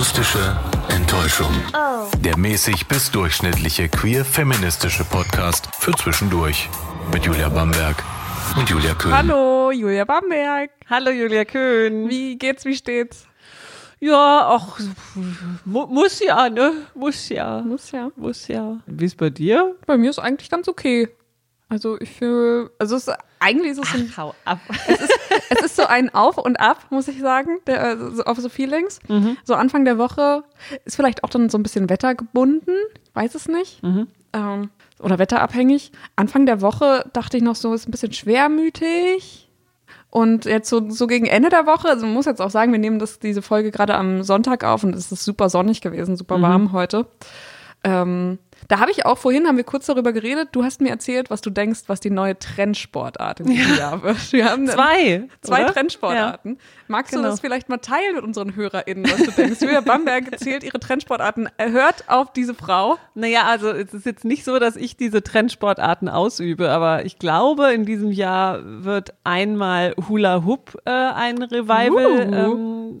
Akustische Enttäuschung. Der mäßig bis durchschnittliche queer-feministische Podcast für zwischendurch. Mit Julia Bamberg und Julia Köhn. Hallo, Julia Bamberg. Hallo Julia Köhn. Wie geht's, wie steht's? Ja, ach, mu muss ja, ne? Muss ja. Muss ja. Muss ja. Wie ist bei dir? Bei mir ist eigentlich ganz okay. Also ich fühle, also es, eigentlich ist es ein, hau ab. es ist so ein Auf und Ab, muss ich sagen, der, also auf so Feelings. So Anfang der Woche ist vielleicht auch dann so ein bisschen wettergebunden, weiß es nicht. Ähm, oder wetterabhängig. Anfang der Woche dachte ich noch so, ist ein bisschen schwermütig. Und jetzt so, so gegen Ende der Woche, also man muss jetzt auch sagen, wir nehmen das, diese Folge gerade am Sonntag auf und es ist super sonnig gewesen, super warm heute. Ähm, da habe ich auch vorhin, haben wir kurz darüber geredet, du hast mir erzählt, was du denkst, was die neue Trendsportart in diesem Jahr wird. Wir haben Zwei. zwei oder? Trendsportarten. Magst du Genau. das vielleicht mal teilen mit unseren HörerInnen, was du denkst? Julia Bamberg zählt ihre Trendsportarten. Hört auf diese Frau. Naja, also es ist jetzt nicht so, dass ich diese Trendsportarten ausübe, aber ich glaube, in diesem Jahr wird einmal Hula Hoop äh, ein Revival Uh.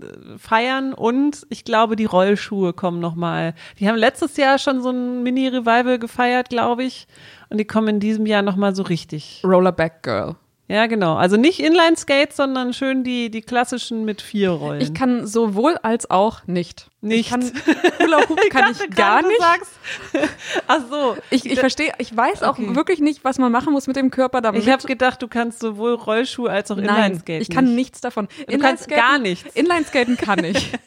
ähm, feiern und ich glaube, die Rollschuhe kommen nochmal. Die haben letztes Jahr schon so ein Mini-Revival gefeiert, glaube ich. Und die kommen in diesem Jahr nochmal so richtig. Rollerback Girl. Ja, genau. Also nicht Inline-Skates, sondern schön die, die klassischen mit vier Rollen. Ich kann sowohl als auch nicht. Nicht. Ich kann, Hula Hoop kann ich gar nicht. Sagst, ach so. Ich, ich verstehe, ich weiß auch Okay. wirklich nicht, was man machen muss mit dem Körper. Damit Ich habe gedacht, du kannst sowohl Rollschuhe als auch Inline-Skaten. ich kann nicht. nichts davon. Du kannst gar nichts. Inlineskaten kann ich.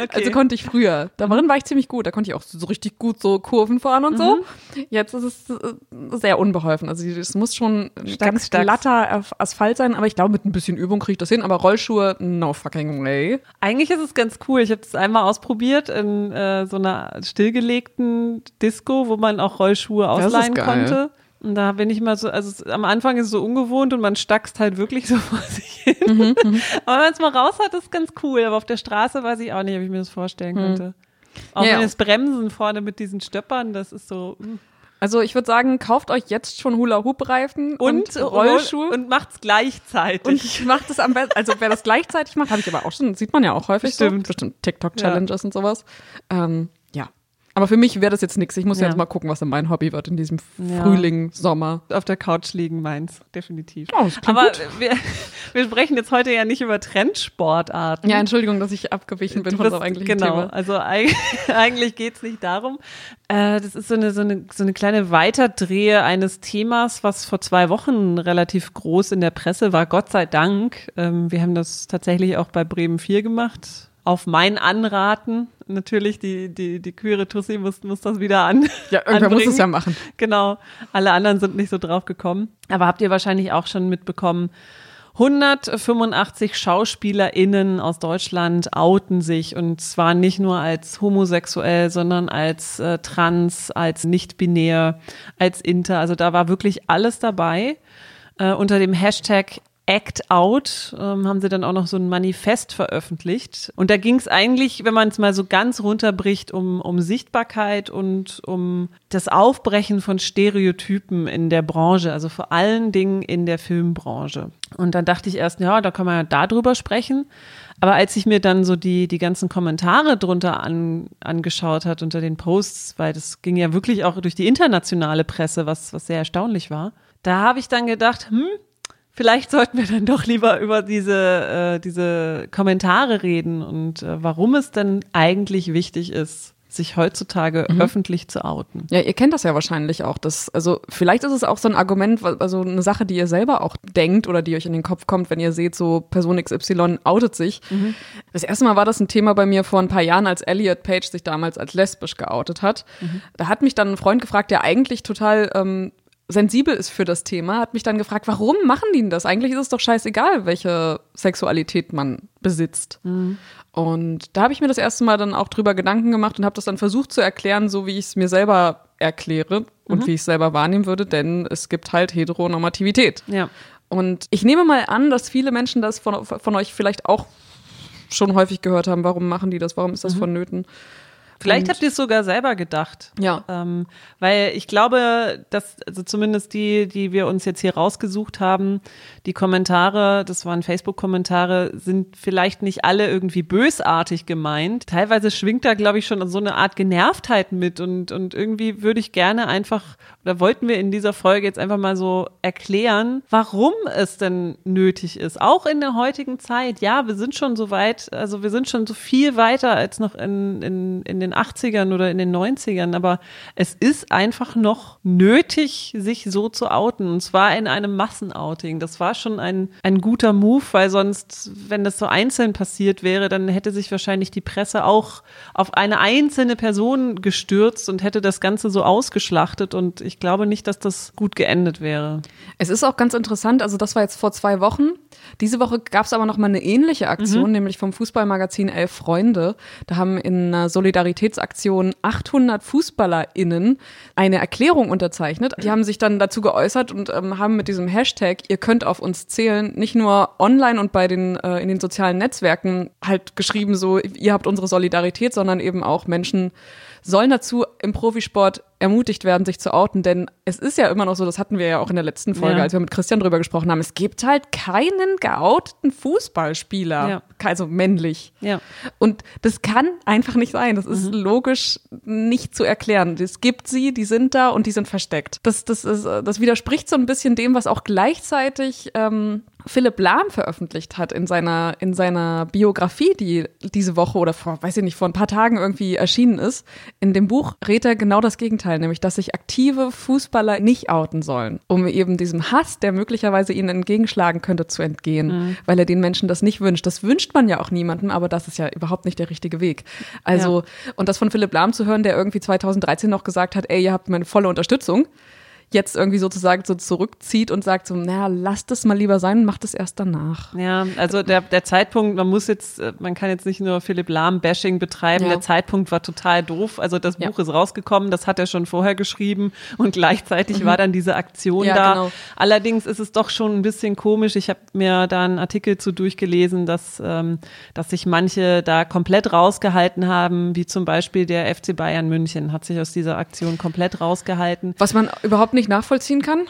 Okay. Also konnte ich früher. Darin war ich ziemlich gut. Da konnte ich auch so richtig gut so Kurven fahren und so. Jetzt ist es äh, sehr unbeholfen. Also es muss schon Stacks, ganz stacks. Glatter Asphalt sein, aber ich glaube, mit ein bisschen Übung kriege ich das hin. Aber Rollschuhe, no fucking way. Eigentlich ist es ganz cool. Ich habe das einmal ausprobiert in äh, so einer stillgelegten Disco, wo man auch Rollschuhe ausleihen konnte. Und da bin ich mal so, also es, am Anfang ist es so ungewohnt und man stackst halt wirklich so vor sich hin. Mhm, Aber wenn man es mal raus hat, ist es ganz cool. Aber auf der Straße weiß ich auch nicht, ob ich mir das vorstellen könnte. Auch Mhm. Ja. wenn das Bremsen vorne mit diesen Stöppern, das ist so. mm. Also ich würde sagen, kauft euch jetzt schon Hula-Hoop-Reifen und, Und, Rollschuhe. Und macht's gleichzeitig. Und ich mache das am besten, also wer das gleichzeitig macht, habe ich aber auch schon, sieht man ja auch häufig Bestimmt. so, bestimmt TikTok-Challenges und sowas. Ähm, ja. Aber für mich wäre das jetzt nichts. Ich muss Ja. jetzt mal gucken, was dann mein Hobby wird in diesem Ja. Frühling, Sommer. auf der Couch liegen, meins, definitiv. Oh, Aber gut. wir, wir sprechen jetzt heute ja nicht über Trendsportarten. Ja, Entschuldigung, dass ich abgewichen bin Du von bist- unserem eigentlichen genau, Thema. also eig eigentlich geht's nicht darum. Äh, das ist so eine, so, eine, so eine kleine Weiterdrehe eines Themas, was vor zwei Wochen relativ groß in der Presse war, Gott sei Dank. Ähm, wir haben das tatsächlich auch bei Bremen 4 gemacht. Auf mein Anraten. Natürlich, die, die, die queere Tussi muss, muss das wieder an. Ja, irgendwer muss anbringen. es ja machen. Genau. Alle anderen sind nicht so drauf gekommen. Aber habt ihr wahrscheinlich auch schon mitbekommen, 185 SchauspielerInnen aus Deutschland outen sich und zwar nicht nur als homosexuell, sondern als äh, trans, als nicht-binär, als inter. Also da war wirklich alles dabei. Äh, unter dem Hashtag Act Out ähm, haben sie dann auch noch so ein Manifest veröffentlicht. Und da ging es eigentlich, wenn man es mal so ganz runterbricht, um, um Sichtbarkeit und um das Aufbrechen von Stereotypen in der Branche, also vor allen Dingen in der Filmbranche. Und dann dachte ich erst, ja, da kann man ja darüber sprechen. Aber als ich mir dann so die, die ganzen Kommentare drunter an, angeschaut hat unter den Posts, weil das ging ja wirklich auch durch die internationale Presse, was, was sehr erstaunlich war, da habe ich dann gedacht, hm, Vielleicht sollten wir dann doch lieber über diese, äh, diese Kommentare reden und äh, warum es denn eigentlich wichtig ist, sich heutzutage öffentlich zu outen. Ja, ihr kennt das ja wahrscheinlich auch. Das, also vielleicht ist es auch so ein Argument, also eine Sache, die ihr selber auch denkt oder die euch in den Kopf kommt, wenn ihr seht, so Person XY outet sich. Das erste Mal war das ein Thema bei mir vor ein paar Jahren, als Elliot Page sich damals als lesbisch geoutet hat. Da hat mich dann ein Freund gefragt, der eigentlich total ähm, sensibel ist für das Thema, hat mich dann gefragt, warum machen die denn das? Eigentlich ist es doch scheißegal, welche Sexualität man besitzt. Und da habe ich mir das erste Mal dann auch drüber Gedanken gemacht und habe das dann versucht zu erklären, so wie ich es mir selber erkläre und wie ich es selber wahrnehmen würde, denn es gibt halt Heteronormativität. Ja. Und ich nehme mal an, dass viele Menschen das von, von euch vielleicht auch schon häufig gehört haben. Warum machen die das? Warum ist das vonnöten? Vielleicht habt ihr es sogar selber gedacht. Ja. Ähm, weil ich glaube, dass, also zumindest die, die wir uns jetzt hier rausgesucht haben, die Kommentare, das waren Facebook-Kommentare, sind vielleicht nicht alle irgendwie bösartig gemeint. Teilweise schwingt da, glaube ich, schon so eine Art Genervtheit mit und, und irgendwie würde ich gerne einfach, oder wollten wir in dieser Folge jetzt einfach mal so erklären, warum es denn nötig ist. Auch in der heutigen Zeit. Ja, wir sind schon so weit, also wir sind schon so viel weiter als noch in, in, in den 80ern oder in den 90ern, aber es ist einfach noch nötig, sich so zu outen. Und zwar in einem Massenouting. Das war schon ein, ein guter Move, weil sonst, wenn das so einzeln passiert wäre, dann hätte sich wahrscheinlich die Presse auch auf eine einzelne Person gestürzt und hätte das Ganze so ausgeschlachtet. Und ich glaube nicht, dass das gut geendet wäre. Es ist auch ganz interessant, also das war jetzt vor zwei Wochen. Diese Woche gab es aber noch mal eine ähnliche Aktion, mhm. nämlich vom Fußballmagazin Elf Freunde. Da haben in einer Solidaritätsaktion 800 FußballerInnen eine Erklärung unterzeichnet. Die haben sich dann dazu geäußert und ähm, haben mit diesem Hashtag, ihr könnt auf uns zählen, nicht nur online und bei den, äh, in den sozialen Netzwerken halt geschrieben so, ihr habt unsere Solidarität, sondern eben auch Menschen sollen dazu im Profisport ermutigt werden, sich zu outen, denn es ist ja immer noch so, das hatten wir ja auch in der letzten Folge, ja. als wir mit Christian drüber gesprochen haben, es gibt halt keinen geouteten Fußballspieler, ja. also männlich. Ja. Und das kann einfach nicht sein. Das ist mhm. logisch nicht zu erklären. Es gibt sie, die sind da und die sind versteckt. Das, das, ist, das widerspricht so ein bisschen dem, was auch gleichzeitig ähm, Philipp Lahm veröffentlicht hat in seiner, in seiner Biografie, die diese Woche oder vor, weiß ich nicht, vor ein paar Tagen irgendwie erschienen ist. In dem Buch rät er genau das Gegenteil, nämlich, dass sich aktive Fußballer nicht outen sollen, um eben diesem Hass, der möglicherweise ihnen entgegenschlagen könnte, zu entgehen, mhm. weil er den Menschen das nicht wünscht. Das wünscht man ja auch niemandem, aber das ist ja überhaupt nicht der richtige Weg. Also, ja. und das von Philipp Lahm zu hören, der irgendwie 2013 noch gesagt hat, ey, ihr habt meine volle Unterstützung, jetzt irgendwie sozusagen so zurückzieht und sagt so, naja, lasst es mal lieber sein und macht es erst danach. Ja, also der, der Zeitpunkt, man muss jetzt, äh, man kann jetzt nicht nur Philipp Lahm-Bashing betreiben, ja. der Zeitpunkt war total doof. Also das Buch ja. ist rausgekommen, das hat er schon vorher geschrieben und gleichzeitig mhm. war dann diese Aktion ja, da. Genau. Allerdings ist es doch schon ein bisschen komisch. Ich habe mir da einen Artikel zu durchgelesen, dass, ähm, dass sich manche da komplett rausgehalten haben, wie zum Beispiel der FC Bayern München hat sich aus dieser Aktion komplett rausgehalten. Was man überhaupt nicht nicht nachvollziehen kann?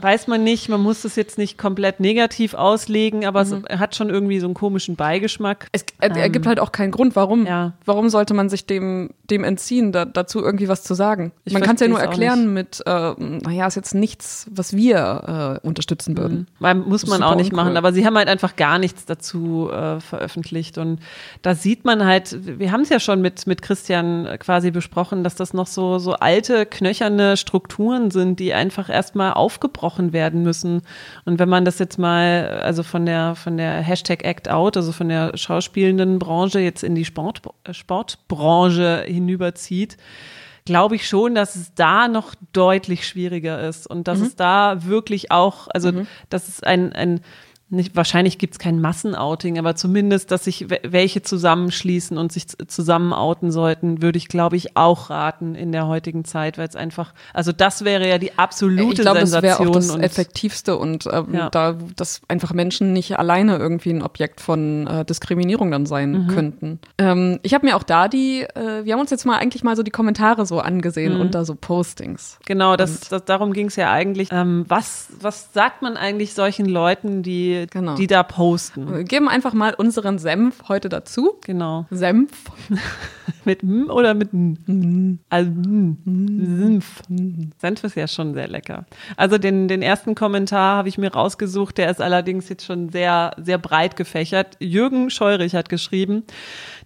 Weiß man nicht, man muss es jetzt nicht komplett negativ auslegen, aber mhm. es hat schon irgendwie so einen komischen Beigeschmack. Es er, ähm, ergibt halt auch keinen Grund, warum. Ja. Warum sollte man sich dem, dem entziehen, da, dazu irgendwie was zu sagen? Ich man kann es ja nur erklären mit, äh, naja, ist jetzt nichts, was wir äh, unterstützen mhm. würden. Mhm. Muss man auch nicht uncool. machen, aber sie haben halt einfach gar nichts dazu äh, veröffentlicht und da sieht man halt, wir haben es ja schon mit, mit Christian quasi besprochen, dass das noch so, so alte, knöcherne Strukturen sind, die einfach erstmal aufgebrochen besprochen werden müssen. Und wenn man das jetzt mal, also von der, von der Hashtag Act Out, also von der schauspielenden Branche jetzt in die Sport, Sportbranche hinüberzieht, glaube ich schon, dass es da noch deutlich schwieriger ist und dass mhm. es da wirklich auch, also mhm. dass es ein, ein nicht, wahrscheinlich gibt es kein Massenouting, aber zumindest, dass sich welche zusammenschließen und sich zusammen outen sollten, würde ich, glaube ich, auch raten in der heutigen Zeit, weil es einfach, also das wäre ja die absolute ich glaub, Sensation. Das wäre auch das und, Effektivste und ähm, ja. da, dass einfach Menschen nicht alleine irgendwie ein Objekt von äh, Diskriminierung dann sein mhm. könnten. Ähm, ich habe mir auch da die, äh, wir haben uns jetzt mal eigentlich mal so die Kommentare so angesehen mhm. unter so Postings. Genau, das, das darum ging es ja eigentlich. Ähm, was, was sagt man eigentlich solchen Leuten, die genau. die da posten. Wir geben einfach mal unseren Senf heute dazu. Genau. Senf. mit M oder mit N? Also M. Senf. Senf ist ja schon sehr lecker. Also den, den ersten Kommentar habe ich mir rausgesucht, der ist allerdings jetzt schon sehr, sehr breit gefächert. Jürgen Scheurich hat geschrieben,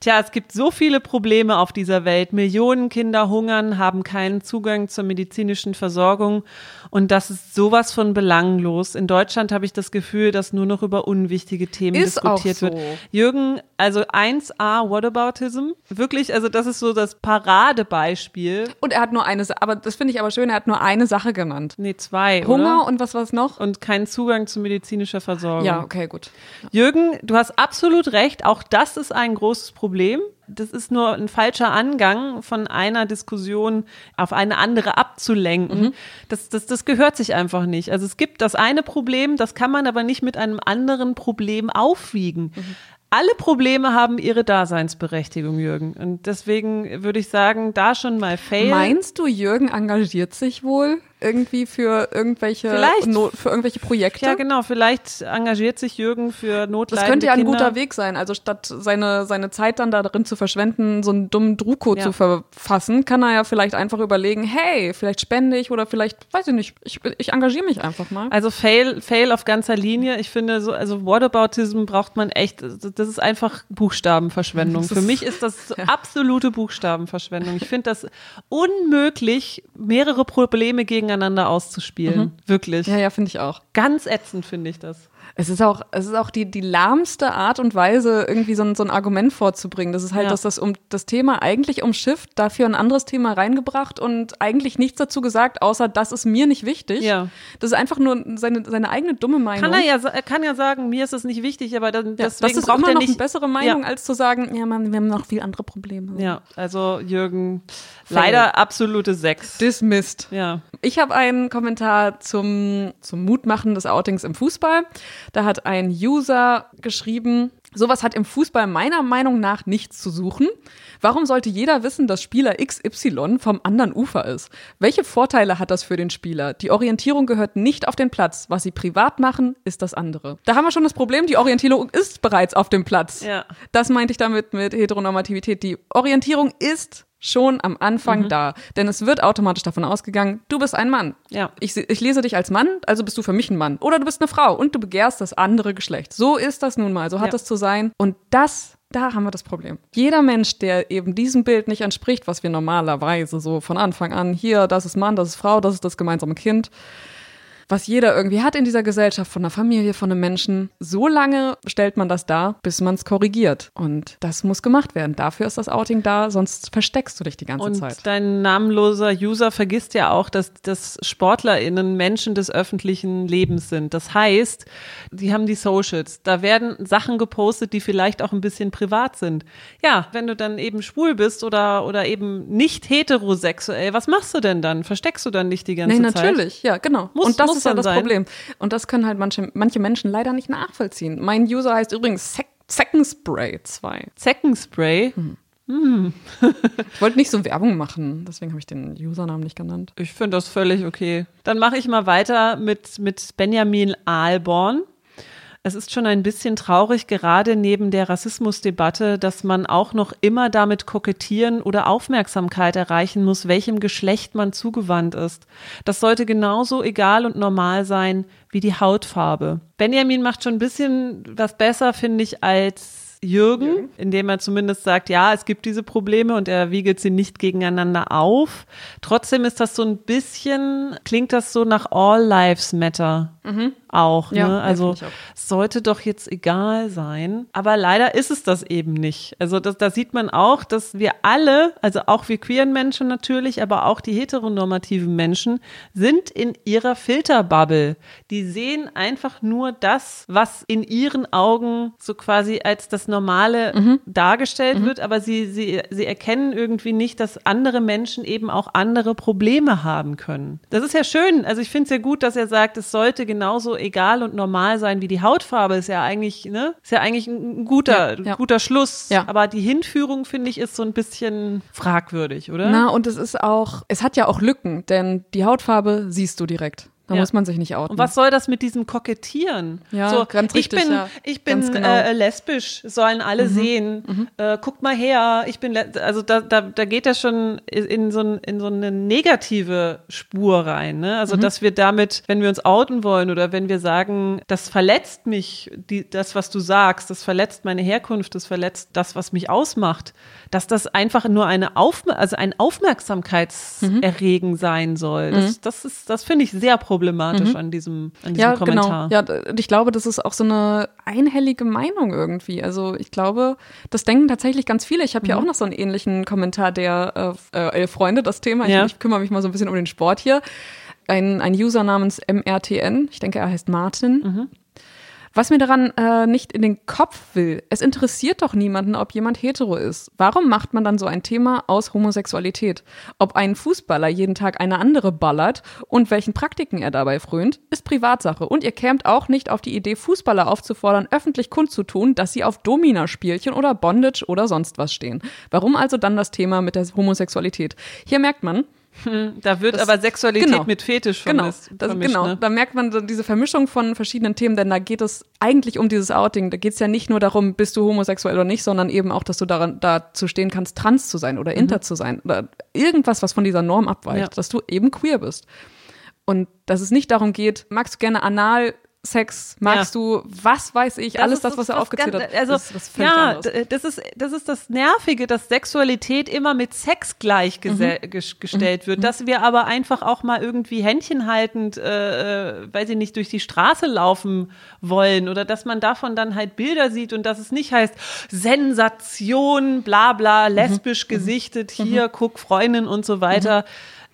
Tja, es gibt so viele Probleme auf dieser Welt. Millionen Kinder hungern, haben keinen Zugang zur medizinischen Versorgung und das ist sowas von belanglos. In Deutschland habe ich das Gefühl, dass nur noch über unwichtige Themen ist diskutiert so. wird. Jürgen, also 1a Whataboutism, wirklich, also das ist so das Paradebeispiel. Und er hat nur eine, aber das finde ich aber schön, er hat nur eine Sache genannt. Nee, zwei. Hunger oder? und was war es noch? Und keinen Zugang zu medizinischer Versorgung. Ja, okay, gut. Jürgen, du hast absolut recht, auch das ist ein großes Problem. Das ist nur ein falscher Angang, von einer Diskussion auf eine andere abzulenken. Mhm. Das, das, das gehört sich einfach nicht. Also es gibt das eine Problem, das kann man aber nicht mit einem anderen Problem aufwiegen. Mhm. alle Probleme haben ihre Daseinsberechtigung, Jürgen. Und deswegen würde ich sagen, da schon mal fail. Meinst du, Jürgen engagiert sich wohl? Irgendwie für irgendwelche Vielleicht. für irgendwelche Projekte. Ja, genau. Vielleicht engagiert sich Jürgen für notleidende Das könnte ja ein Kinder. guter Weg sein. Also statt seine, seine Zeit dann darin zu verschwenden, so einen dummen Druko Ja. zu verfassen, kann er ja vielleicht einfach überlegen, hey, vielleicht spende ich oder vielleicht, weiß ich nicht, ich, ich engagiere mich einfach mal. Also Fail, Fail auf ganzer Linie. Ich finde so, also Whataboutism braucht man echt, das ist einfach Buchstabenverschwendung. Für mich ist das so absolute Buchstabenverschwendung. Ich finde das unmöglich, mehrere Probleme gegeneinander auszuspielen. Wirklich. Ja, ja, finde ich auch. Ganz ätzend finde ich das. Es ist auch, es ist auch die, die lahmste Art und Weise, irgendwie so ein, so ein Argument vorzubringen. Das ist halt, Ja. dass das um das Thema eigentlich umschifft, dafür ein anderes Thema reingebracht und eigentlich nichts dazu gesagt, außer das ist mir nicht wichtig. Ja. Das ist einfach nur seine, seine eigene dumme Meinung. Kann er ja, er kann ja sagen, mir ist das nicht wichtig, aber dann, Ja, deswegen das ist braucht immer er noch nicht eine bessere Meinung, Ja. als zu sagen, ja, Mann, wir haben noch viel andere Probleme. Ja, also Jürgen. Leider absolute Sechs. Dismissed. Ja. Ich habe einen Kommentar zum, zum Mutmachen des Outings im Fußball. Da hat ein User geschrieben, sowas hat im Fußball meiner Meinung nach nichts zu suchen. Warum sollte jeder wissen, dass Spieler XY vom anderen Ufer ist? Welche Vorteile hat das für den Spieler? Die Orientierung gehört nicht auf den Platz. Was sie privat machen, ist das andere. Da haben wir schon das Problem, die Orientierung ist bereits auf dem Platz. Ja. Das meinte ich damit mit Heteronormativität. Die Orientierung ist schon am Anfang Mhm. da. Denn es wird automatisch davon ausgegangen, du bist ein Mann. Ja. Ich, ich lese dich als Mann, also bist du für mich ein Mann. Oder du bist eine Frau und du begehrst das andere Geschlecht. So ist das nun mal, so hat Ja. es zu sein. Und das, da haben wir das Problem. Jeder Mensch, der eben diesem Bild nicht entspricht, was wir normalerweise so von Anfang an, hier, das ist Mann, das ist Frau, das ist das gemeinsame Kind, was jeder irgendwie hat in dieser Gesellschaft, von einer Familie, von einem Menschen. So lange stellt man das dar, bis man es korrigiert. Und das muss gemacht werden. Dafür ist das Outing da, sonst versteckst du dich die ganze Und Zeit. dein namenloser User vergisst ja auch, dass, dass SportlerInnen Menschen des öffentlichen Lebens sind. Das heißt, die haben die Socials. Da werden Sachen gepostet, die vielleicht auch ein bisschen privat sind. Ja, wenn du dann eben schwul bist oder, oder eben nicht heterosexuell, was machst du denn dann? Versteckst du dann nicht die ganze Nee, Zeit? natürlich, ja, genau. Muss- und das muss ist ja das sein. Problem. Und das können halt manche, manche Menschen leider nicht nachvollziehen. Mein User heißt übrigens Zeckenspray 2. Zeckenspray. Ich wollte nicht so Werbung machen, deswegen habe ich den Usernamen nicht genannt. Ich finde das völlig okay. Dann mache ich mal weiter mit, mit Benjamin Ahlborn. Es ist schon ein bisschen traurig, gerade neben der Rassismusdebatte, dass man auch noch immer damit kokettieren oder Aufmerksamkeit erreichen muss, welchem Geschlecht man zugewandt ist. Das sollte genauso egal und normal sein wie die Hautfarbe. Benjamin macht schon ein bisschen was besser, finde ich, als Jürgen, indem er zumindest sagt, ja, es gibt diese Probleme und er wiegelt sie nicht gegeneinander auf. Trotzdem ist das so ein bisschen, klingt das so nach All Lives Matter auch. Ja, ne? ja, Also finde ich auch. es sollte doch jetzt egal sein. Aber leider ist es das eben nicht. Also das, da sieht man auch, dass wir alle, also auch wir queeren Menschen natürlich, aber auch die heteronormativen Menschen, sind in ihrer Filterbubble. Die sehen einfach nur das, was in ihren Augen so quasi als das Normale Mhm. dargestellt wird, aber sie, sie, sie erkennen irgendwie nicht, dass andere Menschen eben auch andere Probleme haben können. Das ist ja schön. Also ich finde es ja gut, dass er sagt, es sollte genauso egal und normal sein wie die Hautfarbe. Ist ja eigentlich, ne? Ist ja eigentlich ein guter, Ja, ja. guter Schluss. Ja. Aber die Hinführung, finde ich, ist so ein bisschen fragwürdig, oder? Na, und es ist auch, es hat ja auch Lücken, denn die Hautfarbe siehst du direkt. Da Ja. muss man sich nicht outen. Und was soll das mit diesem Kokettieren? Ja, so, ganz richtig, Ich bin, ja. ich bin genau. äh, lesbisch, sollen alle sehen. Äh, guckt mal her, ich bin, also da, da, da geht das schon in so, ein, in so eine negative Spur rein. Ne? Also, dass wir damit, wenn wir uns outen wollen oder wenn wir sagen, das verletzt mich, die, das, was du sagst, das verletzt meine Herkunft, das verletzt das, was mich ausmacht, dass das einfach nur eine Aufmer also ein Aufmerksamkeitserregen sein soll. Das, das ist, das finde ich sehr problematisch an diesem, an diesem ja, Kommentar. genau. Ja, und ich glaube, das ist auch so eine einhellige Meinung irgendwie. Also ich glaube, das denken tatsächlich ganz viele. Ich habe Mhm. hier auch noch so einen ähnlichen Kommentar, der äh, äh, Freunde, das Thema. Ich, Ja. ich kümmere mich mal so ein bisschen um den Sport hier. Ein, ein User namens MRTN, ich denke, er heißt Martin. Mhm. Was mir daran äh, nicht in den Kopf will, es interessiert doch niemanden, ob jemand hetero ist. Warum macht man dann so ein Thema aus Homosexualität? Ob ein Fußballer jeden Tag eine andere ballert und welchen Praktiken er dabei frönt, ist Privatsache. Und ihr kämt auch nicht auf die Idee, Fußballer aufzufordern, öffentlich kundzutun, dass sie auf Domina-Spielchen oder Bondage oder sonst was stehen. Warum also dann das Thema mit der Homosexualität? Hier merkt man, hm, da wird das, aber Sexualität genau, mit Fetisch vermisst. Genau, das, vermischt, genau. Ne? da merkt man diese Vermischung von verschiedenen Themen, denn da geht es eigentlich um dieses Outing. Da geht es ja nicht nur darum, bist du homosexuell oder nicht, sondern eben auch, dass du daran dazu stehen kannst, trans zu sein oder mhm. inter zu sein oder irgendwas, was von dieser Norm abweicht, ja. dass du eben queer bist. Und dass es nicht darum geht, magst du gerne anal Sex magst ja. du, was weiß ich, das alles das, was er aufgezählt hat. Also, das, das ja, das ist, das ist das Nervige, dass Sexualität immer mit Sex gleichgestellt mhm. wird, mhm. dass wir aber einfach auch mal irgendwie händchenhaltend, äh, äh, weil sie nicht durch die Straße laufen wollen oder dass man davon dann halt Bilder sieht und dass es nicht heißt, Sensation, bla bla, mhm. lesbisch mhm. gesichtet, hier, mhm. guck, Freundin und so weiter.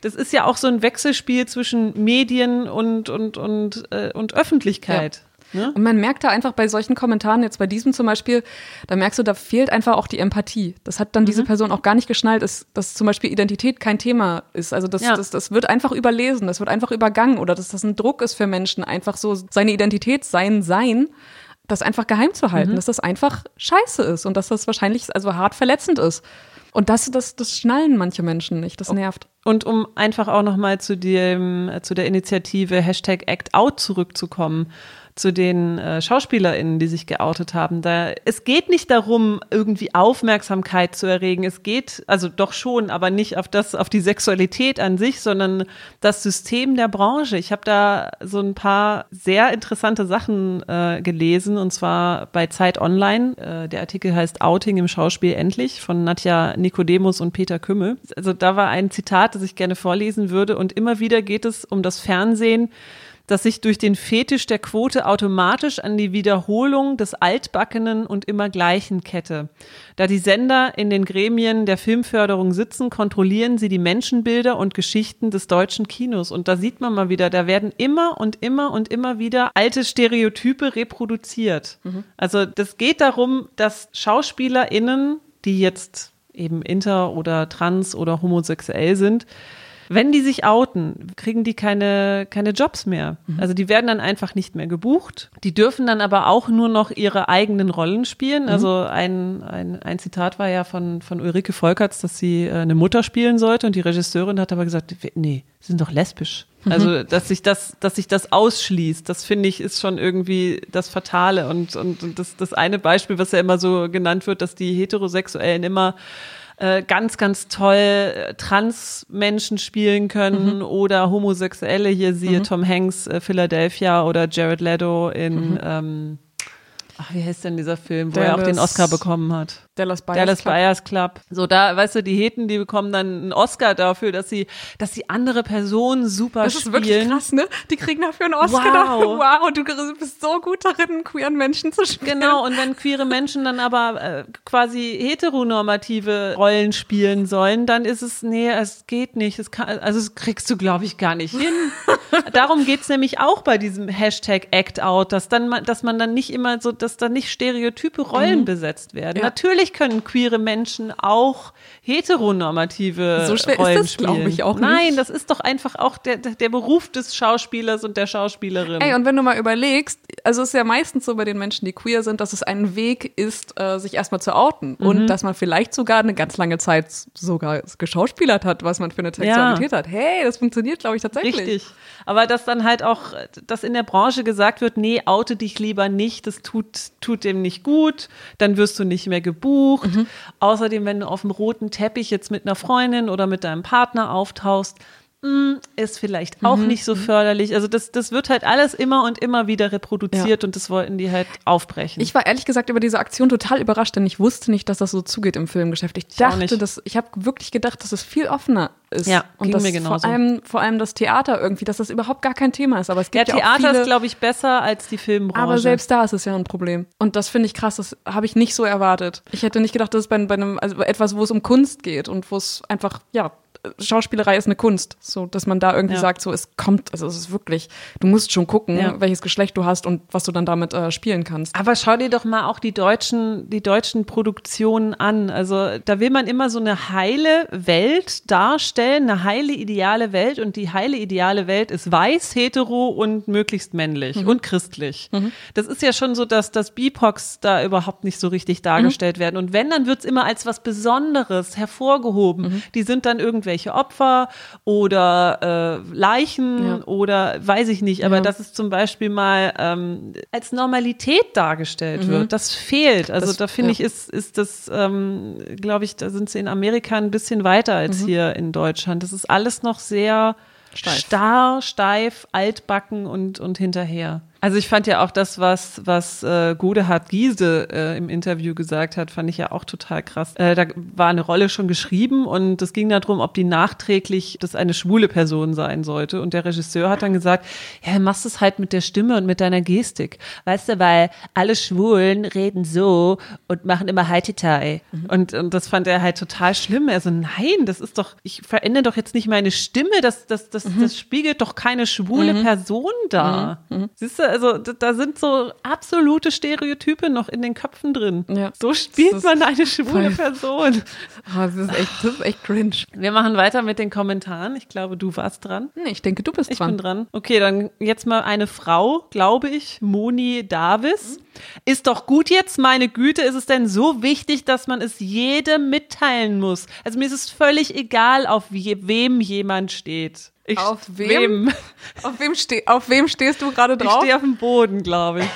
Das ist ja auch so ein Wechselspiel zwischen Medien und, und, und, äh, und Öffentlichkeit. Ja. Ne? Und man merkt da einfach bei solchen Kommentaren, jetzt bei diesem zum Beispiel, da merkst du, da fehlt einfach auch die Empathie. Das hat dann mhm. diese Person auch gar nicht geschnallt, dass, dass zum Beispiel Identität kein Thema ist. Also das, ja. das, das wird einfach überlesen, das wird einfach übergangen oder dass das ein Druck ist für Menschen, einfach so seine Identität, sein Sein, das einfach geheim zu halten, mhm. dass das einfach scheiße ist und dass das wahrscheinlich also hart verletzend ist. Und das, das, das schnallen manche Menschen nicht. Das nervt. Und um einfach auch nochmal zu dem, zu der Initiative Hashtag Act Out zurückzukommen zu den äh, SchauspielerInnen, die sich geoutet haben. Da, es geht nicht darum, irgendwie Aufmerksamkeit zu erregen. Es geht, also doch schon, aber nicht auf das, auf die Sexualität an sich, sondern das System der Branche. Ich habe da so ein paar sehr interessante Sachen äh, gelesen, und zwar bei Zeit Online. Äh, der Artikel heißt Outing im Schauspiel endlich von Nadja Nikodemus und Peter Kümmel. Also da war ein Zitat, das ich gerne vorlesen würde. Und immer wieder geht es um das Fernsehen, das sich durch den Fetisch der Quote automatisch an die Wiederholung des altbackenen und immer gleichen kette. Da die Sender in den Gremien der Filmförderung sitzen, kontrollieren sie die Menschenbilder und Geschichten des deutschen Kinos. Und da sieht man mal wieder, da werden immer und immer und immer wieder alte Stereotype reproduziert. Mhm. Also das geht darum, dass SchauspielerInnen, die jetzt eben inter oder trans oder homosexuell sind, wenn die sich outen, kriegen die keine, keine Jobs mehr. Mhm. Also die werden dann einfach nicht mehr gebucht. Die dürfen dann aber auch nur noch ihre eigenen Rollen spielen. Mhm. Also ein, ein, ein Zitat war ja von, von Ulrike Volkerts, dass sie äh, eine Mutter spielen sollte und die Regisseurin hat aber gesagt, nee, sie sind doch lesbisch. Mhm. Also, dass sich das, dass sich das ausschließt, das finde ich, ist schon irgendwie das Fatale. Und, und, und das, das eine Beispiel, was ja immer so genannt wird, dass die Heterosexuellen immer äh, ganz, ganz toll äh, Trans-Menschen spielen können mhm. oder Homosexuelle. Hier siehe mhm. Tom Hanks, äh, Philadelphia oder Jared Leto in mhm. ähm, Ach, wie heißt denn dieser Film, wo Dallas, er auch den Oscar bekommen hat? Dallas Buyers, Dallas Club. Buyers Club. So, da, weißt du, die Heten, die bekommen dann einen Oscar dafür, dass sie, dass sie andere Personen super spielen. Das ist wirklich krass, ne? Die kriegen dafür einen Oscar. Wow. Dafür. Wow, du bist so gut darin, queeren Menschen zu spielen. Genau, und wenn queere Menschen dann aber äh, quasi heteronormative Rollen spielen sollen, dann ist es, nee, es geht nicht. Es kann, also das kriegst du, glaube ich, gar nicht hin. Darum geht's nämlich auch bei diesem Hashtag Act Out, dass dann, dass man dann nicht immer so, dass da nicht stereotype Rollen mhm. besetzt werden. Ja. Natürlich können queere Menschen auch heteronormative so schwer Rollen ist das, glaube ich, auch nicht. Nein, das ist doch einfach auch der, der Beruf des Schauspielers und der Schauspielerin. Ey, und wenn du mal überlegst, also es ist ja meistens so bei den Menschen, die queer sind, dass es ein Weg ist, äh, sich erstmal zu outen mhm. und dass man vielleicht sogar eine ganz lange Zeit sogar geschauspielert hat, was man für eine Sexualität ja. hat. Hey, das funktioniert, glaube ich, tatsächlich. Richtig. Aber dass dann halt auch, dass in der Branche gesagt wird, nee, oute dich lieber nicht, das tut tut dem nicht gut, dann wirst du nicht mehr gebucht. Mhm. Außerdem, wenn du auf dem roten Teppich jetzt mit einer Freundin oder mit deinem Partner auftauchst, ist vielleicht auch mhm. nicht so förderlich. Also das, das wird halt alles immer und immer wieder reproduziert ja. und das wollten die halt aufbrechen. Ich war ehrlich gesagt über diese Aktion total überrascht, denn ich wusste nicht, dass das so zugeht im Filmgeschäft. Ich, ich dachte, dass ich habe wirklich gedacht, dass es viel offener ist. Ja, und das mir genauso. Vor allem, vor allem das Theater irgendwie, dass das überhaupt gar kein Thema ist. Aber es gibt ja, ja Theater viele, ist, glaube ich, besser als die Filmbranche. Aber selbst da ist es ja ein Problem. Und das finde ich krass. Das habe ich nicht so erwartet. Ich hätte nicht gedacht, dass es bei, bei einem, also etwas, wo es um Kunst geht und wo es einfach, ja, Schauspielerei ist eine Kunst, so dass man da irgendwie ja. sagt, so es kommt, also es ist wirklich, du musst schon gucken, ja. welches Geschlecht du hast und was du dann damit äh, spielen kannst. Aber schau dir doch mal auch die deutschen, die deutschen Produktionen an. Also da will man immer so eine heile Welt darstellen, eine heile ideale Welt und die heile ideale Welt ist weiß, hetero und möglichst männlich mhm. und christlich. Mhm. Das ist ja schon so, dass das BIPOX da überhaupt nicht so richtig dargestellt mhm. werden. Und wenn, dann wird es immer als was Besonderes hervorgehoben. Mhm. Die sind dann irgendwelche Opfer oder äh, Leichen ja. oder weiß ich nicht. Aber ja. dass es zum Beispiel mal ähm, als Normalität dargestellt mhm. wird, das fehlt. Also das, da finde ja. ich, ist, ist das, ähm, glaube ich, da sind sie in Amerika ein bisschen weiter als mhm. hier in Deutschland. Das ist alles noch sehr steif. starr, steif, altbacken und, und hinterher. Also ich fand ja auch das, was, was äh, Godehard Giese äh, im Interview gesagt hat, fand ich ja auch total krass. Äh, da war eine Rolle schon geschrieben und es ging darum, ob die nachträglich das eine schwule Person sein sollte. Und der Regisseur hat dann gesagt, ja, machst es halt mit der Stimme und mit deiner Gestik. Weißt du, weil alle Schwulen reden so und machen immer Haititai. Mhm. Und, und das fand er halt total schlimm. Er so, nein, das ist doch, ich verändere doch jetzt nicht meine Stimme, das, das, das, mhm. das spiegelt doch keine schwule mhm. Person dar. Mhm. mhm. Siehst du, also da sind so absolute Stereotype noch in den Köpfen drin. Ja. So spielt man eine schwule Person. Oh, das, ist echt, das ist echt cringe. Wir machen weiter mit den Kommentaren. Ich glaube, du warst dran. Nee, ich denke, du bist ich dran. Ich bin dran. Okay, dann jetzt mal eine Frau, glaube ich, Moni Davis. Mhm. Ist doch gut jetzt, meine Güte, ist es denn so wichtig, dass man es jedem mitteilen muss? Also mir ist es völlig egal, auf wem jemand steht. Ich auf wem? Auf wem, steh, auf wem stehst du gerade drauf? Ich stehe auf dem Boden, glaube ich.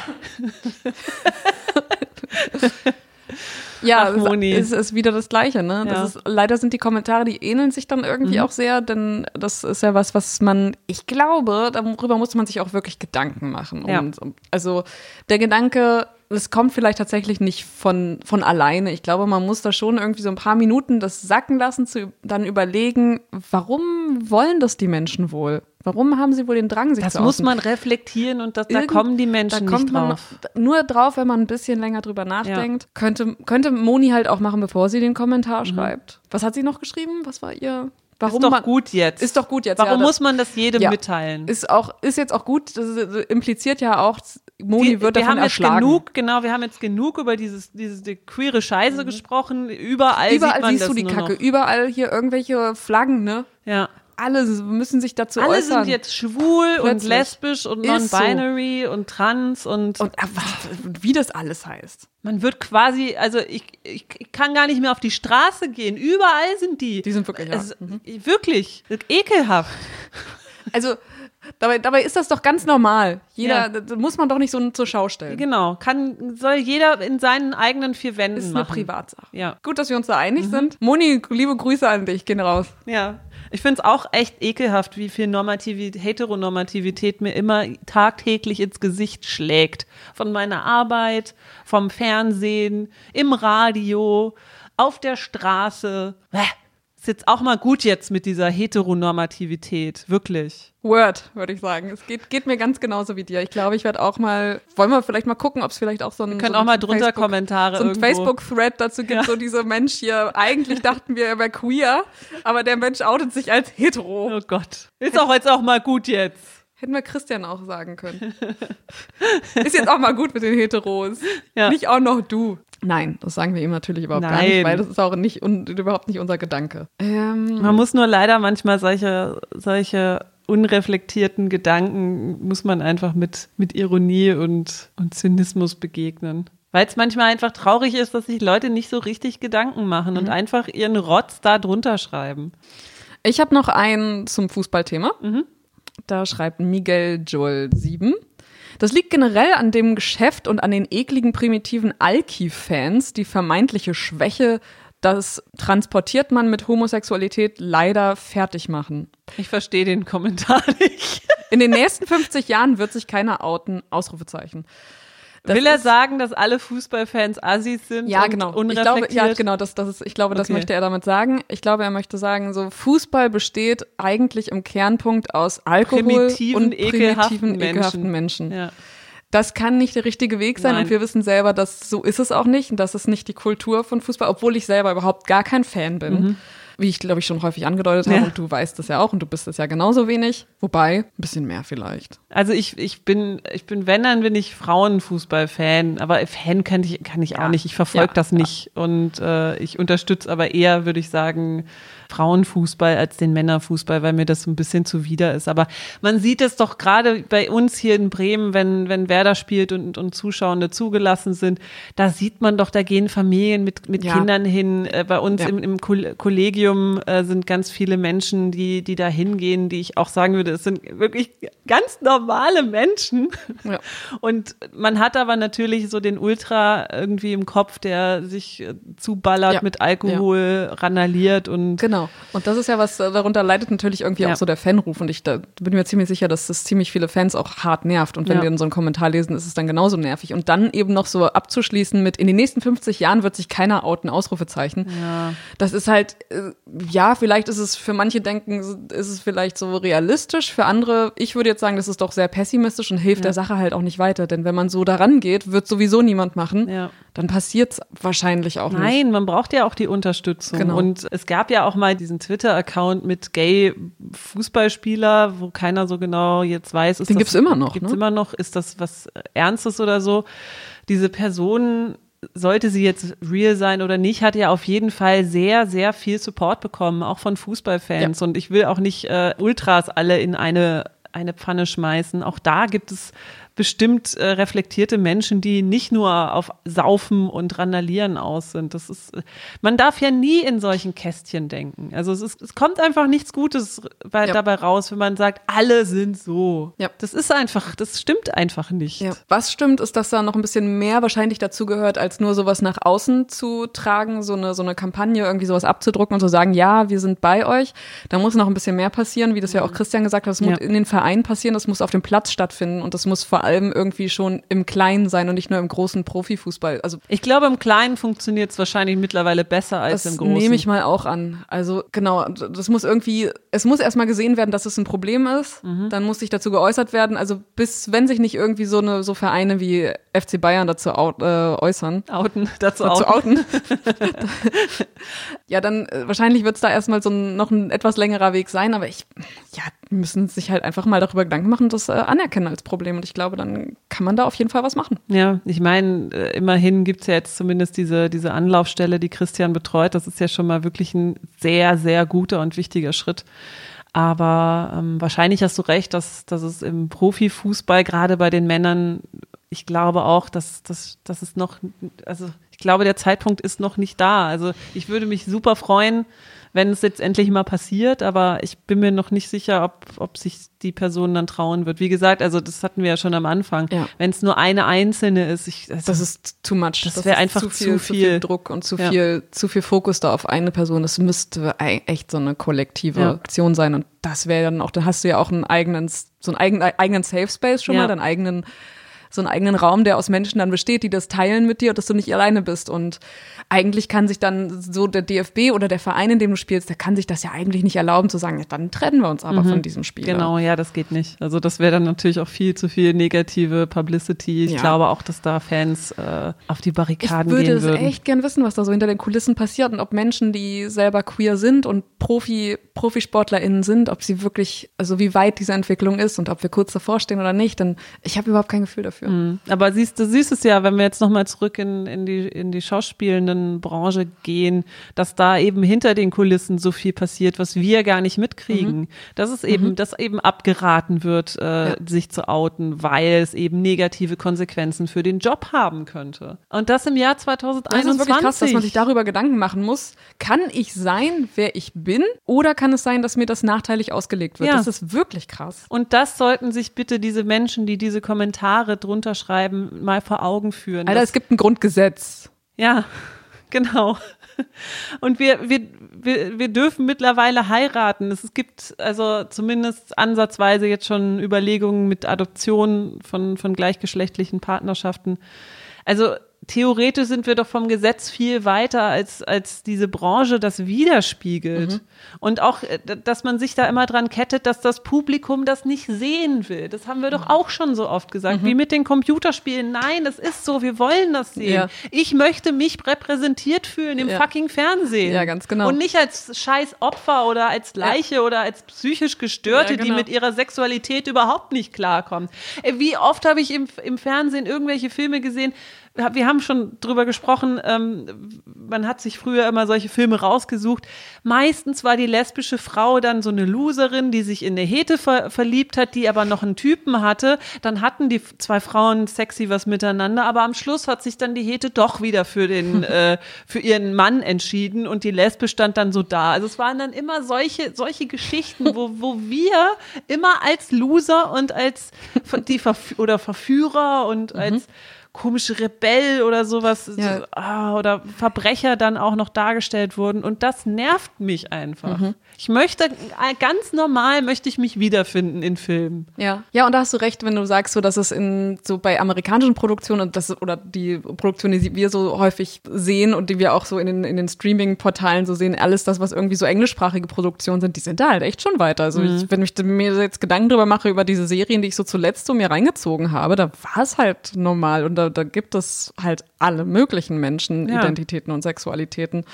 ja, es ist wieder das Gleiche, ne? Ja. Ist, leider sind die Kommentare, die ähneln sich dann irgendwie mhm. auch sehr, denn das ist ja was, was man, ich glaube, darüber muss man sich auch wirklich Gedanken machen. Ja. Und, also der Gedanke, es kommt vielleicht tatsächlich nicht von, von alleine. Ich glaube, man muss da schon irgendwie so ein paar Minuten das sacken lassen, zu dann überlegen, warum wollen das die Menschen wohl? Warum haben sie wohl den Drang, sich das zu Das muss man reflektieren und das, da kommen die Menschen da nicht drauf. nur drauf, wenn man ein bisschen länger drüber nachdenkt. Ja. Könnte, könnte Moni halt auch machen, bevor sie den Kommentar mhm. schreibt. Was hat sie noch geschrieben? Was war ihr Warum ist doch man, gut jetzt. Ist doch gut jetzt. Warum ja, muss man das jedem ja, mitteilen? Ist auch ist jetzt auch gut. Das impliziert ja auch, Moni die, wird davon wir haben erschlagen. Jetzt genug, genau, wir haben jetzt genug über dieses diese die queere Scheiße mhm. gesprochen. Überall, Überall sieht man siehst du die Kacke. Noch. Überall hier irgendwelche Flaggen, ne? Ja alle müssen sich dazu alle äußern. Alle sind jetzt schwul Plötzlich. und lesbisch und non-binary so. und trans und, und äh, wie das alles heißt. Man wird quasi, also ich, ich, kann gar nicht mehr auf die Straße gehen. Überall sind die. Die sind wirklich, ja. Also, mhm. Wirklich, ekelhaft. Also Dabei, dabei ist das doch ganz normal. Jeder, ja. muss man doch nicht so zur Schau stellen. Genau, kann, soll jeder in seinen eigenen vier Wänden ist machen. Ist eine Privatsache. Ja. Gut, dass wir uns da einig mhm. sind. Moni, liebe Grüße an dich, gehen raus. Ja. Ich finde es auch echt ekelhaft, wie viel Normativität, Heteronormativität mir immer tagtäglich ins Gesicht schlägt. Von meiner Arbeit, vom Fernsehen, im Radio, auf der Straße. Bäh ist jetzt auch mal gut jetzt mit dieser Heteronormativität, wirklich. Word, würde ich sagen. Es geht, geht mir ganz genauso wie dir. Ich glaube, ich werde auch mal, wollen wir vielleicht mal gucken, ob es vielleicht auch so ein. Wir können so auch mal drunter Facebook, Kommentare So ein Facebook-Thread dazu gibt, ja. so dieser Mensch hier, eigentlich dachten wir, er wäre queer, aber der Mensch outet sich als hetero. Oh Gott. Ist auch jetzt auch mal gut jetzt. Hätten wir Christian auch sagen können. Ist jetzt auch mal gut mit den Heteros. Ja. Nicht auch noch du. Nein, das sagen wir ihm natürlich überhaupt Nein. gar nicht, weil das ist auch nicht und überhaupt nicht unser Gedanke. Ähm, man muss nur leider manchmal solche, solche unreflektierten Gedanken muss man einfach mit, mit Ironie und, und Zynismus begegnen. Weil es manchmal einfach traurig ist, dass sich Leute nicht so richtig Gedanken machen mhm. und einfach ihren Rotz da drunter schreiben. Ich habe noch einen zum Fußballthema. Mhm. Da schreibt Miguel Joel 7. Das liegt generell an dem Geschäft und an den ekligen primitiven Alki-Fans, die vermeintliche Schwäche, das transportiert man mit Homosexualität leider fertig machen. Ich verstehe den Kommentar nicht. In den nächsten 50 Jahren wird sich keiner outen, Ausrufezeichen. Das Will er sagen, dass alle Fußballfans Assis sind? Ja, genau. Ich glaube, ja, genau, das, das ist, ich glaube, das okay. möchte er damit sagen. Ich glaube, er möchte sagen, so Fußball besteht eigentlich im Kernpunkt aus Alkohol primitiven, und primitiven, ekelhaften, ekelhaften Menschen. Menschen. Ja. Das kann nicht der richtige Weg sein Nein. und wir wissen selber, dass so ist es auch nicht und das ist nicht die Kultur von Fußball, obwohl ich selber überhaupt gar kein Fan bin. Mhm wie ich glaube ich schon häufig angedeutet habe, ja. und du weißt das ja auch und du bist es ja genauso wenig. Wobei, ein bisschen mehr vielleicht. Also ich, ich bin, ich bin, wenn, dann bin ich Frauenfußball-Fan, aber Fan kann ich, kann ich auch nicht. Ich verfolge ja, das nicht. Und äh, ich unterstütze aber eher, würde ich sagen, Frauenfußball als den Männerfußball, weil mir das so ein bisschen zuwider ist. Aber man sieht es doch gerade bei uns hier in Bremen, wenn, wenn Werder spielt und, und Zuschauende zugelassen sind, da sieht man doch, da gehen Familien mit, mit ja. Kindern hin. Äh, bei uns ja. im, im Kollegium äh, sind ganz viele Menschen, die, die da hingehen, die ich auch sagen würde, es sind wirklich ganz normale Menschen. Ja. Und man hat aber natürlich so den Ultra irgendwie im Kopf, der sich äh, zuballert mit Alkohol, randaliert und genau. Genau. Und das ist ja was, äh, darunter leidet natürlich irgendwie ja. auch so der Fanruf. Und ich da bin mir ziemlich sicher, dass das ziemlich viele Fans auch hart nervt. Und wenn ja. wir dann so einen Kommentar lesen, ist es dann genauso nervig. Und dann eben noch so abzuschließen mit, in den nächsten 50 Jahren wird sich keiner outen, Ausrufezeichen. Ja. Das ist halt, äh, ja, vielleicht ist es für manche denken, ist es vielleicht so realistisch. Für andere, ich würde jetzt sagen, das ist doch sehr pessimistisch und hilft der Sache halt auch nicht weiter. Denn wenn man so daran geht, wird sowieso niemand machen. Ja dann passiert es wahrscheinlich auch Nein, nicht. Nein, man braucht ja auch die Unterstützung. Genau. Und es gab ja auch mal diesen Twitter-Account mit Gay-Fußballspieler, wo keiner so genau jetzt weiß, ist Den das, gibt's immer noch. Gibt's ne? immer noch, ist das was Ernstes oder so? Diese Person sollte sie jetzt real sein oder nicht, hat ja auf jeden Fall sehr, sehr viel Support bekommen, auch von Fußballfans. Ja. Und ich will auch nicht äh, Ultras alle in eine eine Pfanne schmeißen. Auch da gibt es bestimmt äh, reflektierte Menschen, die nicht nur auf Saufen und Randalieren aus sind. Das ist, man darf ja nie in solchen Kästchen denken. Also es, ist, es kommt einfach nichts Gutes bei, ja. dabei raus, wenn man sagt, alle sind so. Ja. Das ist einfach, das stimmt einfach nicht. Ja. Was stimmt, ist, dass da noch ein bisschen mehr wahrscheinlich dazu gehört, als nur sowas nach außen zu tragen, so eine, so eine Kampagne, irgendwie sowas abzudrucken und zu sagen, ja, wir sind bei euch. Da muss noch ein bisschen mehr passieren, wie das ja auch. Christian gesagt hat, das muss in den Vereinen passieren, das muss auf dem Platz stattfinden und das muss vor allem allem irgendwie schon im Kleinen sein und nicht nur im großen Profifußball. Also ich glaube, im Kleinen funktioniert es wahrscheinlich mittlerweile besser als im Großen. Das nehme ich mal auch an. Also genau, das muss irgendwie, es muss erstmal gesehen werden, dass es ein Problem ist. Mhm. Dann muss sich dazu geäußert werden. Also bis wenn sich nicht irgendwie so eine so Vereine wie FC Bayern dazu out, äh, äußern. Outen, dazu, dazu outen. ja, dann äh, wahrscheinlich wird es da erstmal so ein, noch ein etwas längerer Weg sein, aber ich, ja, müssen sich halt einfach mal darüber Gedanken machen und das äh, anerkennen als Problem. Und ich glaube, dann kann man da auf jeden Fall was machen. Ja, ich meine, äh, immerhin gibt es ja jetzt zumindest diese, diese Anlaufstelle, die Christian betreut. Das ist ja schon mal wirklich ein sehr, sehr guter und wichtiger Schritt. Aber ähm, wahrscheinlich hast du recht, dass, dass es im Profifußball, gerade bei den Männern, ich glaube auch, dass, dass, dass es noch, also ich glaube, der Zeitpunkt ist noch nicht da. Also ich würde mich super freuen, wenn es jetzt endlich mal passiert, aber ich bin mir noch nicht sicher, ob, ob sich die Person dann trauen wird. Wie gesagt, also das hatten wir ja schon am Anfang. Ja. Wenn es nur eine einzelne ist, ich, also, das ist too much. Das, das wäre einfach zu viel, zu viel, zu viel, Druck und zu ja. viel, zu viel Fokus da auf eine Person. Es müsste echt so eine kollektive ja. Aktion sein und das wäre dann auch, dann hast du ja auch einen eigenen, so einen eigenen, eigenen Safe Space schon mal, deinen eigenen so einen eigenen Raum, der aus Menschen dann besteht, die das teilen mit dir und dass du nicht alleine bist. Und eigentlich kann sich dann so der DFB oder der Verein, in dem du spielst, der kann sich das ja eigentlich nicht erlauben zu sagen, ja, dann trennen wir uns aber mhm. von diesem Spiel. Genau, ja, das geht nicht. Also das wäre dann natürlich auch viel zu viel negative Publicity. Ich ja. glaube auch, dass da Fans äh, auf die Barrikaden gehen würden. Ich würde echt gern wissen, was da so hinter den Kulissen passiert und ob Menschen, die selber queer sind und Profi, ProfisportlerInnen sind, ob sie wirklich, also wie weit diese Entwicklung ist und ob wir kurz davor stehen oder nicht. Denn ich habe überhaupt kein Gefühl dafür. Mhm. Aber siehst du, siehst es ja, wenn wir jetzt nochmal zurück in, in, die, in die Schauspielenden Branche gehen, dass da eben hinter den Kulissen so viel passiert, was wir gar nicht mitkriegen. Mhm. Dass es eben, mhm. dass eben abgeraten wird, äh, ja. sich zu outen, weil es eben negative Konsequenzen für den Job haben könnte. Und das im Jahr 2021. Das ist wirklich krass, dass man sich darüber Gedanken machen muss. Kann ich sein, wer ich bin? Oder kann es sein, dass mir das nachteilig ausgelegt wird? Ja. Das ist wirklich krass. Und das sollten sich bitte diese Menschen, die diese Kommentare drunter schreiben, mal vor Augen führen. Alter, es gibt ein Grundgesetz. Ja. Genau. Und wir, wir, wir, wir dürfen mittlerweile heiraten. Es gibt also zumindest ansatzweise jetzt schon Überlegungen mit Adoption von, von gleichgeschlechtlichen Partnerschaften. Also theoretisch sind wir doch vom Gesetz viel weiter, als, als diese Branche das widerspiegelt. Mhm. Und auch, äh, dass man sich da immer dran kettet, dass das Publikum das nicht sehen will. Das haben wir doch mhm. auch schon so oft gesagt. Mhm. Wie mit den Computerspielen. Nein, das ist so, wir wollen das sehen. Ja. Ich möchte mich repräsentiert fühlen im ja. fucking Fernsehen. Ja, ganz genau. Und nicht als scheiß Opfer oder als Leiche ja. oder als psychisch Gestörte, genau. die mit ihrer Sexualität überhaupt nicht klarkommen. Äh, wie oft habe ich im, im Fernsehen irgendwelche Filme gesehen, wir haben schon drüber gesprochen, ähm, man hat sich früher immer solche Filme rausgesucht. Meistens war die lesbische Frau dann so eine Loserin, die sich in eine Hete ver verliebt hat, die aber noch einen Typen hatte. Dann hatten die zwei Frauen sexy was miteinander, aber am Schluss hat sich dann die Hete doch wieder für den, äh, für ihren Mann entschieden und die Lesbe stand dann so da. Also es waren dann immer solche, solche Geschichten, wo, wo wir immer als Loser und als die Verf oder Verführer und als mhm komische Rebell oder sowas ja. so, ah, oder Verbrecher dann auch noch dargestellt wurden. Und das nervt mich einfach. Mhm. Ich möchte ganz normal möchte ich mich wiederfinden in Filmen. Ja, ja, und da hast du recht, wenn du sagst, so dass es in so bei amerikanischen Produktionen und das oder die Produktionen, die wir so häufig sehen und die wir auch so in den, in den Streaming-Portalen so sehen, alles das, was irgendwie so englischsprachige Produktionen sind, die sind da halt echt schon weiter. Also mhm. ich, wenn ich mir jetzt Gedanken drüber mache über diese Serien, die ich so zuletzt so mir reingezogen habe, da war es halt normal und da, da gibt es halt alle möglichen Menschen, ja. Identitäten und Sexualitäten.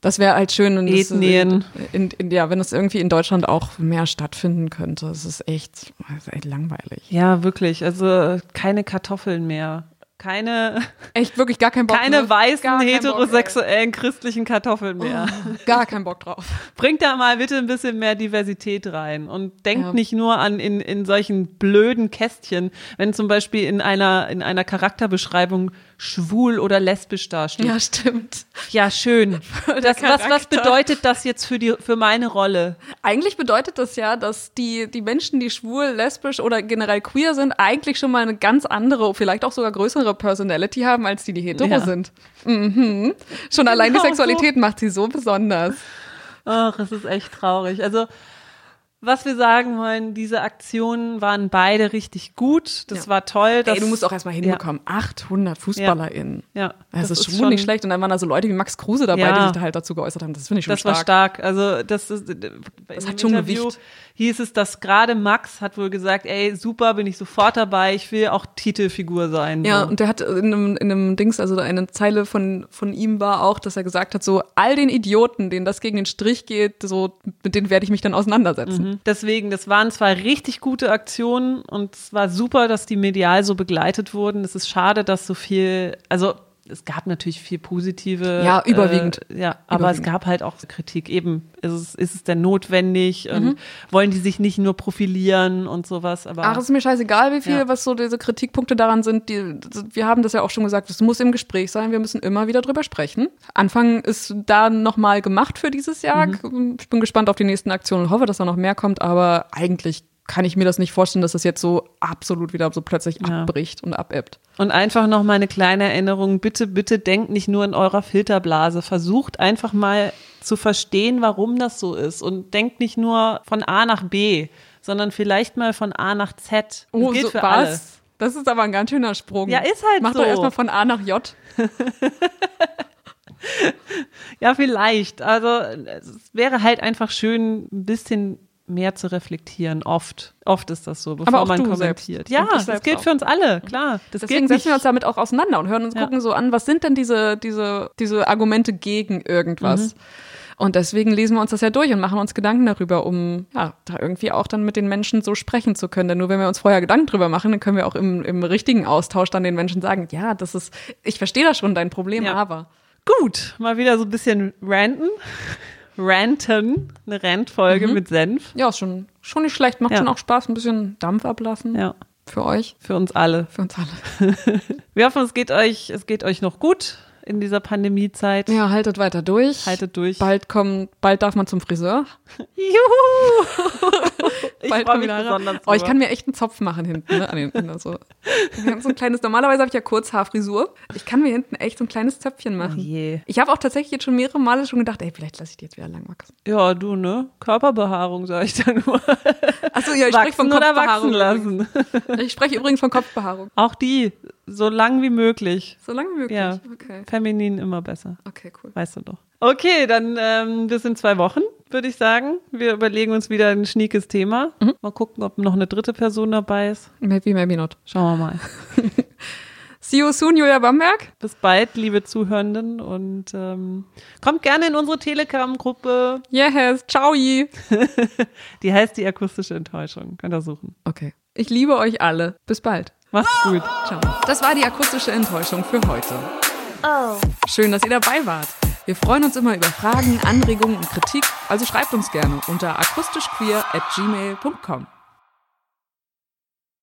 Das wäre halt schön. Und Ethnien. In, in, ja, wenn es irgendwie in Deutschland auch mehr stattfinden könnte. Es ist echt, das ist echt langweilig. Ja, wirklich. Also keine Kartoffeln mehr keine echt wirklich gar kein Bock keine weißen heterosexuellen Bock, christlichen Kartoffeln mehr. Oh, gar keinen Bock drauf. Bringt da mal bitte ein bisschen mehr Diversität rein und denkt ja. nicht nur an in, in solchen blöden Kästchen, wenn zum Beispiel in einer in einer Charakterbeschreibung schwul oder lesbisch dasteht. Ja, stimmt. Ja, schön. Das, was, was bedeutet das jetzt für, die, für meine Rolle? Eigentlich bedeutet das ja, dass die, die Menschen, die schwul, lesbisch oder generell queer sind, eigentlich schon mal eine ganz andere, vielleicht auch sogar größere Personality haben, als die, die hetero ja. sind. Mhm. Schon genau allein die genau Sexualität so. macht sie so besonders. Ach, es ist echt traurig. Also, was wir sagen wollen, diese Aktionen waren beide richtig gut. Das ja. war toll. Ey, du musst auch erstmal hinbekommen. Ja. 800 FußballerInnen. Ja. Das, das ist, ist schon nicht schlecht. Und dann waren da so Leute wie Max Kruse dabei, ja. die sich da halt dazu geäußert haben. Das finde ich schon das stark. Das war stark. Also, das ist, das hat schon Interview Gewicht. Hieß es, dass gerade Max hat wohl gesagt, ey, super, bin ich sofort dabei. Ich will auch Titelfigur sein. Ja, so. und der hat in einem, in einem Dings, also eine Zeile von, von ihm war auch, dass er gesagt hat, so, all den Idioten, denen das gegen den Strich geht, so, mit denen werde ich mich dann auseinandersetzen. Mhm. Deswegen, das waren zwei richtig gute Aktionen und es war super, dass die medial so begleitet wurden. Es ist schade, dass so viel, also es gab natürlich viel positive. Ja, überwiegend. Äh, ja, aber überwiegend. es gab halt auch Kritik. Eben, ist es, ist es denn notwendig? Mhm. wollen die sich nicht nur profilieren und sowas? Aber, Ach, es ist mir scheißegal, wie viel, ja. was so diese Kritikpunkte daran sind. Die, wir haben das ja auch schon gesagt, es muss im Gespräch sein. Wir müssen immer wieder drüber sprechen. Anfang ist da nochmal gemacht für dieses Jahr. Mhm. Ich bin gespannt auf die nächsten Aktionen und hoffe, dass da noch mehr kommt. Aber eigentlich kann ich mir das nicht vorstellen, dass das jetzt so absolut wieder so plötzlich ja. abbricht und abebbt. Und einfach noch mal eine kleine Erinnerung, bitte, bitte denkt nicht nur in eurer Filterblase, versucht einfach mal zu verstehen, warum das so ist und denkt nicht nur von A nach B, sondern vielleicht mal von A nach Z. Das oh, gilt so, für was? Alle. Das ist aber ein ganz schöner Sprung. Ja, ist halt Mach so. Mach doch erstmal von A nach J. ja, vielleicht. Also es wäre halt einfach schön, ein bisschen mehr zu reflektieren. Oft. Oft ist das so, bevor man kommentiert. Selbst. Ja, das gilt auch. für uns alle, klar. Das Deswegen setzen wir uns damit auch auseinander und hören uns ja. gucken so an, was sind denn diese, diese, diese Argumente gegen irgendwas? Mhm. Und deswegen lesen wir uns das ja durch und machen uns Gedanken darüber, um ja, da irgendwie auch dann mit den Menschen so sprechen zu können. Denn nur wenn wir uns vorher Gedanken drüber machen, dann können wir auch im, im richtigen Austausch dann den Menschen sagen, ja, das ist, ich verstehe da schon dein Problem, ja. aber. Gut, mal wieder so ein bisschen ranten. Ranten, eine Rantfolge mhm. mit Senf. Ja, ist schon, schon nicht schlecht. Macht ja. schon auch Spaß, ein bisschen Dampf ablassen. Ja. Für euch. Für uns alle. Für uns alle. Wir hoffen, es geht euch, es geht euch noch gut in dieser Pandemiezeit. Ja, haltet weiter durch. Haltet durch. Bald kommt, bald darf man zum Friseur. Juhu! ich bald mich besonders Oh, ich kann mir echt einen Zopf machen hinten, ne? An den, also. so ein kleines, normalerweise habe ich ja Kurzhaarfrisur. Ich kann mir hinten echt so ein kleines Zöpfchen machen. Oh je. Ich habe auch tatsächlich jetzt schon mehrere Male schon gedacht, ey, vielleicht lasse ich die jetzt wieder lang wachsen. Ja, du, ne? Körperbehaarung, sage ich da nur. Achso, ja, ich spreche von Kopfbehaarung. lassen. Ich spreche übrigens von Kopfbehaarung. Auch die so lang wie möglich. So lang wie möglich? Ja. Okay. Feminin immer besser. Okay, cool. Weißt du doch. Okay, dann ähm, bis in zwei Wochen, würde ich sagen. Wir überlegen uns wieder ein schniekes Thema. Mhm. Mal gucken, ob noch eine dritte Person dabei ist. Maybe, maybe not. Schauen wir mal. See you soon, Julia Bamberg. Bis bald, liebe Zuhörenden. Und ähm, kommt gerne in unsere Telegram-Gruppe. Yes, ciao. die heißt die akustische Enttäuschung. Könnt ihr suchen. Okay. Ich liebe euch alle. Bis bald. Macht's gut. Ciao. Das war die akustische Enttäuschung für heute. Oh. Schön, dass ihr dabei wart. Wir freuen uns immer über Fragen, Anregungen und Kritik, also schreibt uns gerne unter akustischqueer at gmail.com.